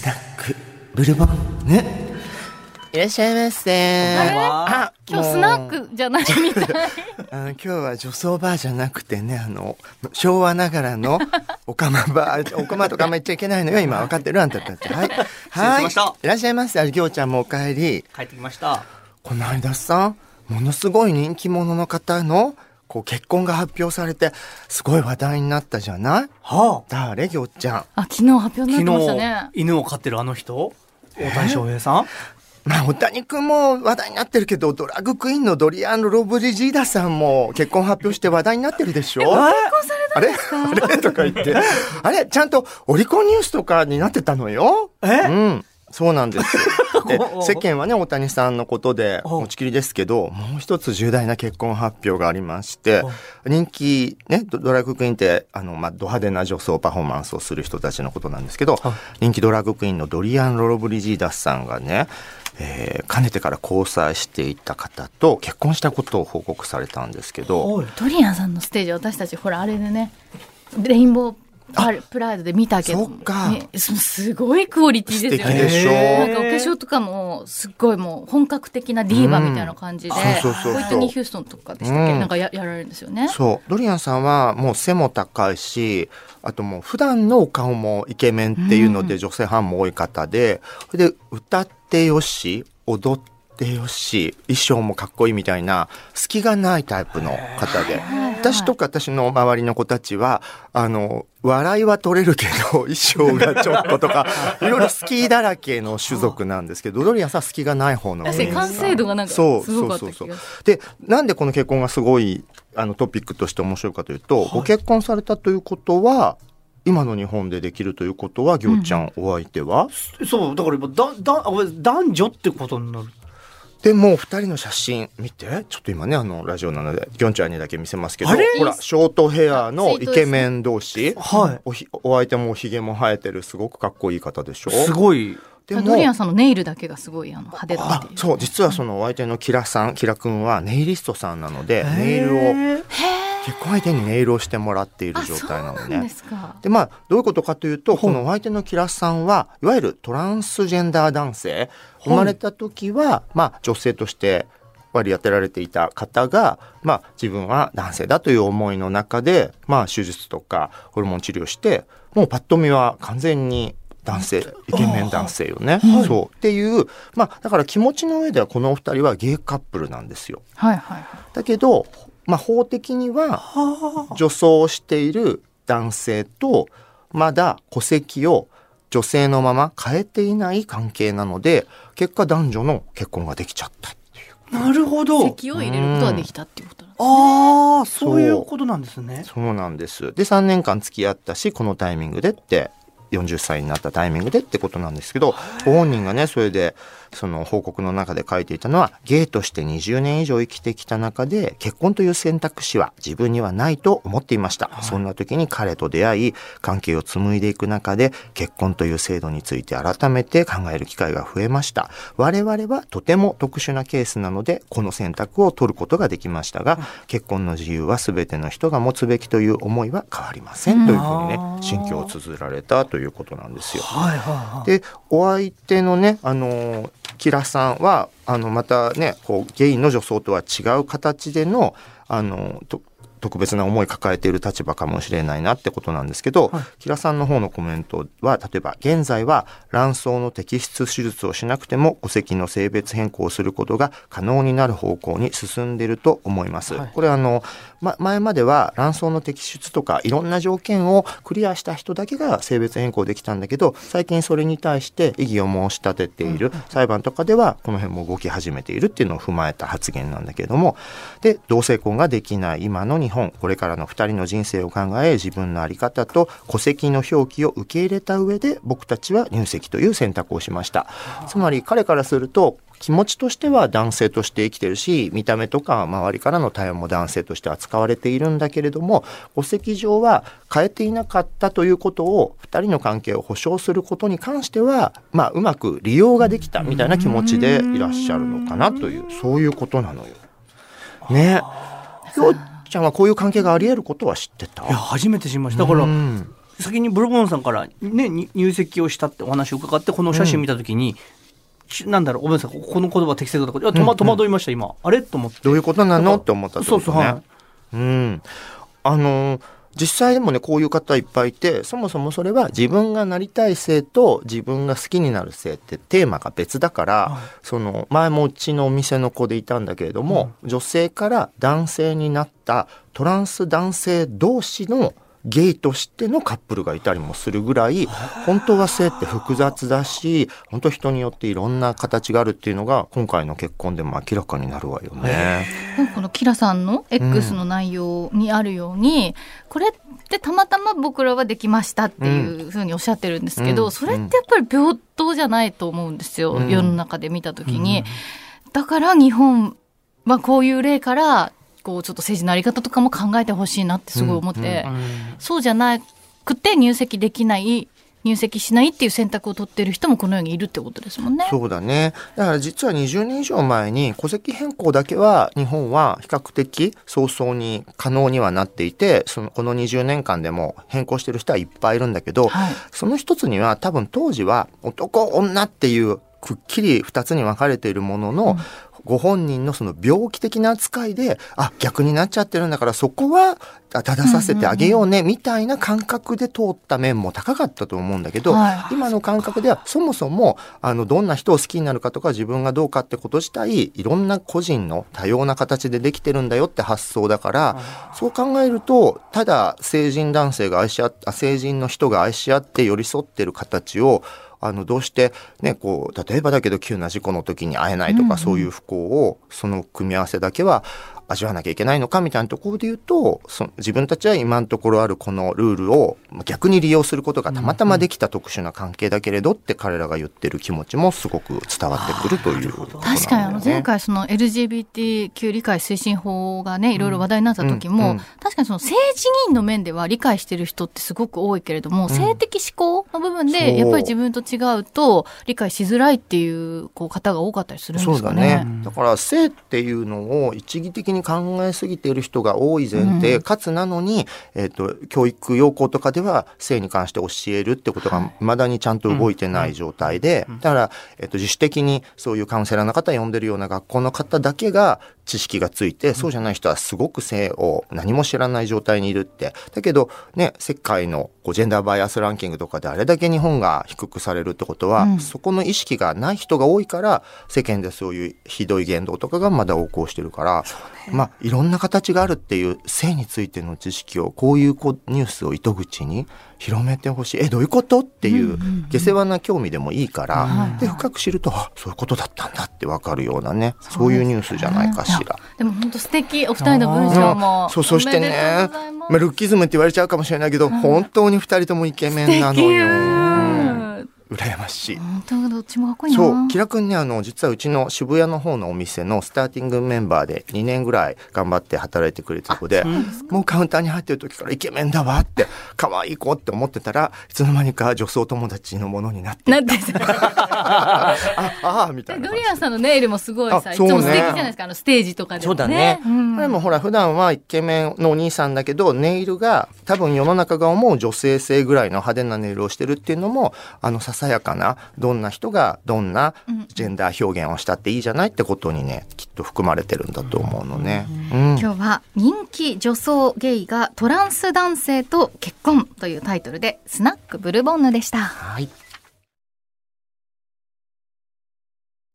スナック。ブルボン。ヌいらっしゃいませ。あ今日スナックじゃないみたい。あの今日は女装バーじゃなくてねあの昭和ながらの おかまバーおかまとかあんま言っちゃいけないのよ。今分かってるあんたたち。はい。はいしました。い。らっしゃいませ。ありぎょうちゃんもお帰り。帰ってきました。この間さものすごい人気者の方のこう結婚が発表されてすごい話題になったじゃない？は誰？ぎょうちゃん。あ、昨日発表あ、になってました昨ね日。犬を飼ってるあの人？大谷翔平さん？まあ、大谷君も話題になってるけど、ドラッグクイーンのドリアン・ロブリジーダさんも結婚発表して話題になってるでしょ？あれ？あれ？とか言って。あれ？ちゃんとオリコンニュースとかになってたのよ？え？うん。そうなんです。で 世間はね、大谷さんのことでお持ちきりですけど、もう一つ重大な結婚発表がありまして、人気、ね、ドドラッグクイーンって、あの、まあ、ド派手な女装パフォーマンスをする人たちのことなんですけど、人気ドラッグクイーンのドリアン・ロロブリジーダスさんがね、えーかねてから交際していた方と結婚したことを報告されたんですけど、ドリアンさんのステージ、私たち、ほら、あれでね、レインボープライドで見たけど、ね、すすごいクオリティですよ素敵でしょ。ね。なんかお化粧とかも、すっごいもう本格的なディーバみたいな感じで、ホイットニー・ヒューストンとかでしたっけ、うん。なんかややられるんですよね。そう。ドリアンさんはもう背も高いしあともう普段のお顔もイケメンっていうので女性ファンも多い方で、それで歌ってよし踊ってよし衣装もかっこいいみたいな隙がないタイプの方で。私とか私の周りの子たちはあの笑いは取れるけど 衣装がちょっととか いろいろスキーだらけの種族なんですけどドリアンさん隙がない方の確かに完成度がなんかすそうごかったそうそうそう。気がする。でなんでこの結婚がすごいあのトピックとして面白いかというと、ご結婚されたということは今の日本でできるということは、ぎょうちゃん、お相手は？そう、だから今、だ、だ、あ男女ってことになる。でもう二人の写真見て。ちょっと今ねあのラジオなのでぎょんちゃんにだけ見せますけどほらショートヘアのイケメン同士、はい。おひお相手もおひげも生えてるすごくかっこいい方でしょ？すごい。でもドリアンさんのネイルだけがすごいあの派手だってそう実はそのお相手のキラさんキラ君はネイリストさんなのでへー。ネイルを結婚相手にネイルをしてもらっているあ、状態なのね。でまあどういうことかというとこのお相手のキラさんはいわゆるトランスジェンダー男性。生まれた時はまあ女性として割り当てられていた方が、まあ、自分は男性だという思いの中で、まあ、手術とかホルモン治療してもうパッと見は完全に男性イケメン男性よね。そう。っていう、まあ、だから気持ちの上ではこのお二人はゲイカップルなんですよ。はいはい。だけど、まあ、法的には女装をしている男性とまだ戸籍を女性のまま変えていない関係なので結果男女の結婚ができちゃったっていうなるほど。席を入れることができたっていうことなんですね。ああ、そういうことなんですね。そうなんですで3年間付き合ったしこのタイミングでって40歳になったタイミングでってことなんですけどご本人がねそれでその報告の中で書いていたのはゲイとして20年以上生きてきた中で結婚という選択肢は自分にはないと思っていました、そんな時に彼と出会い関係を紡いでいく中で結婚という制度について改めて考える機会が増えました。我々はとても特殊なケースなのでこの選択を取ることができましたが、結婚の自由は全ての人が持つべきという思いは変わりません、というふうにね心境を綴られたということなんですよ。はいはいはい。でお相手のねあのーキラさんはあのまたねこうゲイの女装とは違う形でのあのと特別な思い抱えている立場かもしれないなってことなんですけど、はい。キラさんの方のコメントは例えば現在は卵巣の摘出手術をしなくても戸籍の性別変更をすることが可能になる方向に進んでいると思います。はい。これあの、ま、前までは卵巣の摘出とかいろんな条件をクリアした人だけが性別変更できたんだけど最近それに対して異議を申し立てている裁判とかではこの辺も動き始めているっていうのを踏まえた発言なんだけれども。で同性婚ができない今の日本これからの2人の人生を考え自分の在り方と戸籍の表記を受け入れた上で僕たちは入籍という選択をしましたつまり彼からすると気持ちとしては男性として生きてるし見た目とか周りからの対応も男性として扱われているんだけれども戸籍上は変えていなかったということを2人の関係を保障することに関しては、まあ、うまく利用ができたみたいな気持ちでいらっしゃるのかなというそういうことなのよ。ね。ちゃんはこういう関係があり得ることは知ってた？いや、初めて知りました。だから、うん。先にブルボンさんから、ね、に入籍をしたってお話を伺ってこの写真見た時に、しなんだろうごめんなさいこの言葉適切だとかいや戸惑いました今。あれ？と思って。どういうことなの？って思ったってことね。そうそうはい。うん。あのー実際でもねこういう方いっぱいいてそもそもそれは自分がなりたい性と自分が好きになる性ってテーマが別だから、はい。その前もうちのお店の子でいたんだけれども、女性から男性になったトランス男性同士のゲイとしてのカップルがいたりもするぐらい本当は性って複雑だし本当人によっていろんな形があるっていうのが今回の結婚でも明らかになるわよね。このキラさんの X の内容にあるように、これってたまたま僕らはできましたっていうふうにおっしゃってるんですけど、うん。それってやっぱり平等じゃないと思うんですよ、うん。世の中で見た時に。だから日本はこういう例からこうちょっと政治のあり方とかも考えてほしいなってすごい思って、うんそうじゃなくて入籍できない入籍しないっていう選択を取ってる人もこのようにいるってことですもんね。そうだね。だから実は20年以上前に戸籍変更だけは日本は比較的早々に可能にはなっていて、そのこの20年間でも変更してる人はいっぱいいるんだけど、はいその一つには多分当時は男女っていうくっきり二つに分かれているものの、ご本人のその病気的な扱いで、あ、逆になっちゃってるんだからそこはあ正させてあげようね、みたいな感覚で通った面も高かったと思うんだけど、はい。今の感覚ではそもそもあのどんな人を好きになるかとか自分がどうかってこと自体いろんな個人の多様な形でできてるんだよって発想だから。そう考えるとただ成人男性が愛し合っあ成人の人が愛し合って寄り添ってる形をあのどうしてねこう例えばだけど急な事故の時に会えないとか、そういう不幸をその組み合わせだけは味わわなきゃいけないのかみたいなところで言うとその自分たちは今のところあるこのルールを逆に利用することがたまたまできた特殊な関係だけれどって彼らが言ってる気持ちもすごく伝わってくるというね、確かにあの前回その LGBTQ 理解推進法がねいろいろ話題になった時も、うんうん確かにその性自認の面では理解してる人ってすごく多いけれども、性的思考の部分でやっぱり自分と違うと理解しづらいっていうこう方が多かったりするんですかね。ね。だから性っていうのを一義的に考えすぎている人が多い前提、うんかつなのに、えっ、と、教育要項とかでは性に関して教えるってことが未だにちゃんと動いてない状態で、だから、えっ、と、自主的にそういうカウンセラーの方呼んでるような学校の方だけが知識がついて、そうじゃない人はすごく性を何も知らない状態にいるって。だけど、ね、世界のこうジェンダーバイアスランキングとかであれだけ日本が低くされるってことは、うん。そこの意識がない人が多いから世間でそういうひどい言動とかがまだ横行してるから、まあいろんな形があるっていう性についての知識をこういうニュースを糸口に広めてほしい。えどういうこと？っていう下世話な興味でもいいから、はいで深く知るとあそういうことだったんだってわかるようなねそういうニュースじゃないかしら。でも本当素敵お二人の文章もそうそしてねまあ、ルッキズムって言われちゃうかもしれないけど、本当に二人ともイケメンなのよ。うん羨ましい。本当どっちもかっこいいな。そう、キラ君ね、あの、実はうちの渋谷の方のお店のスターティングメンバーで2年ぐらい頑張って働いてくれてた子で、もうカウンターに入ってる時からイケメンだわって、可愛い子って思ってたらいつの間にか女装友達のものになって、なんて あ、ああ、みたいな。ドリアンさんのネイルもすごいさ、ねいつも素敵じゃないですかあのステージとかでもそうだね。ん。でもほら普段はイケメンのお兄さんだけどネイルが多分世の中が思う女性性ぐらいの派手なネイルをしてるっていうのもあのささやかなどんな人がどんなジェンダー表現をしたっていいじゃないってことにねきっと含まれてるんだと思うのね。うん今日は人気女装ゲイがトランス男性と結婚というタイトルでスナックブルボンヌでした。はい